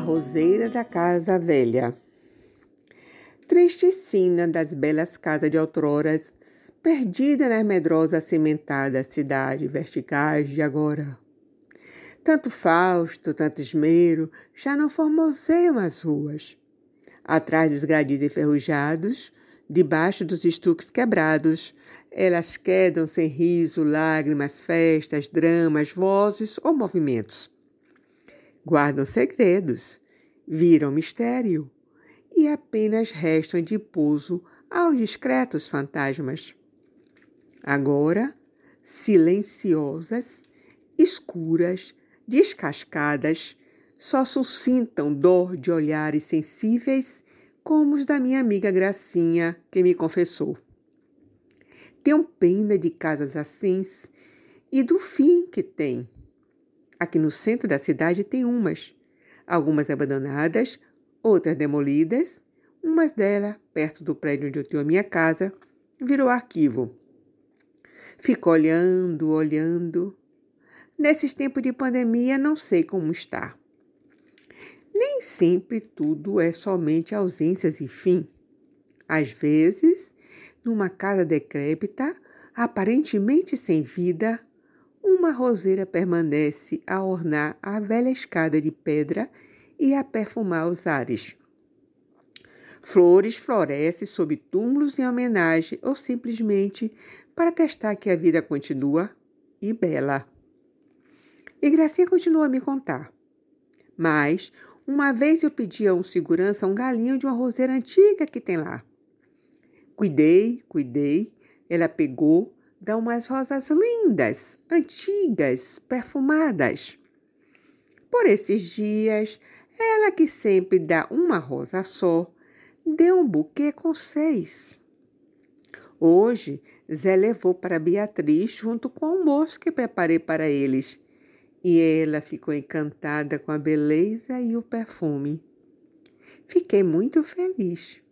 roseira da casa velha. Triste sina das belas casas de outroras, perdida nas medrosas cimentadas cidade verticais de agora. Tanto Fausto, tanto esmero, já não formoseiam as ruas. Atrás dos gradis enferrujados, debaixo dos estuques quebrados, elas quedam sem riso, lágrimas, festas, dramas, vozes ou movimentos guardam segredos, viram mistério e apenas restam de pouso aos discretos fantasmas. Agora, silenciosas, escuras, descascadas, só suscitam dor de olhares sensíveis como os da minha amiga Gracinha, que me confessou. Tenho pena de casas assim e do fim que tem. Aqui no centro da cidade tem umas, algumas abandonadas, outras demolidas. Umas delas, perto do prédio onde eu tenho a minha casa, virou arquivo. Fico olhando, olhando. Nesses tempos de pandemia, não sei como está. Nem sempre tudo é somente ausências e fim. Às vezes, numa casa decrépita, aparentemente sem vida, uma roseira permanece a ornar a velha escada de pedra e a perfumar os ares. Flores florescem sob túmulos em homenagem ou simplesmente para testar que a vida continua e bela. E Gracinha continua a me contar. Mas, uma vez eu pedi a um segurança um galinho de uma roseira antiga que tem lá. Cuidei, cuidei, ela pegou, dá umas rosas lindas, antigas, perfumadas. Por esses dias, ela que sempre dá uma rosa só, deu um buquê com seis. Hoje, Zé levou para Beatriz junto com o almoço que preparei para eles. E ela ficou encantada com a beleza e o perfume. Fiquei muito feliz.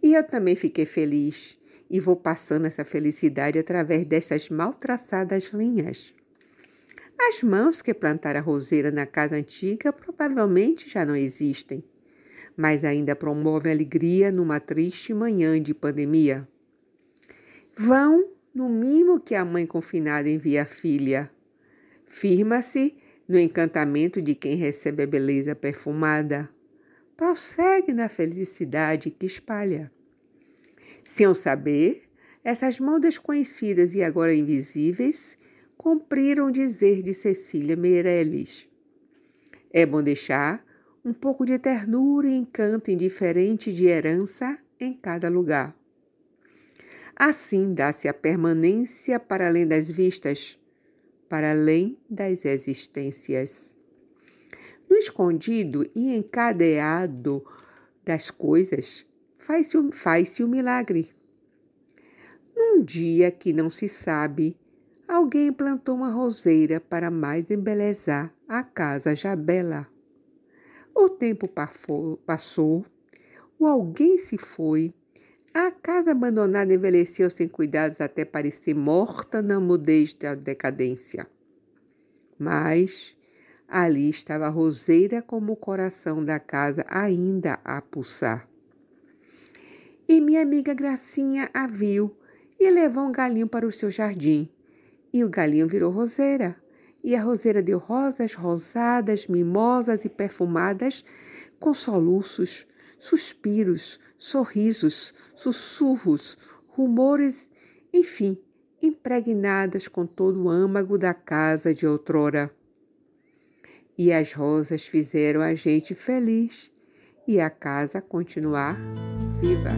E eu também fiquei feliz e vou passando essa felicidade através dessas mal traçadas linhas. As mãos que plantaram a roseira na casa antiga provavelmente já não existem, mas ainda promovem alegria numa triste manhã de pandemia. Vão no mimo que a mãe confinada envia à filha. Firma-se no encantamento de quem recebe a beleza perfumada. Prossegue na felicidade que espalha. Sem saber, essas mãos desconhecidas e agora invisíveis cumpriram dizer de Cecília Meirelles. É bom deixar um pouco de ternura e encanto indiferente de herança em cada lugar. Assim dá-se a permanência para além das vistas, para além das existências. No escondido e encadeado das coisas, faz-se faz o milagre. Num dia que não se sabe, alguém plantou uma roseira para mais embelezar a casa já bela. O tempo passou, o alguém se foi, a casa abandonada envelheceu sem cuidados até parecer morta na mudez da decadência. Mas ali estava a roseira como o coração da casa ainda a pulsar. E minha amiga Gracinha a viu e levou um galinho para o seu jardim. E o galinho virou roseira. E a roseira deu rosas rosadas, mimosas e perfumadas, com soluços, suspiros, sorrisos, sussurros, rumores, enfim, impregnadas com todo o âmago da casa de outrora. E as rosas fizeram a gente feliz e a casa continuar viva.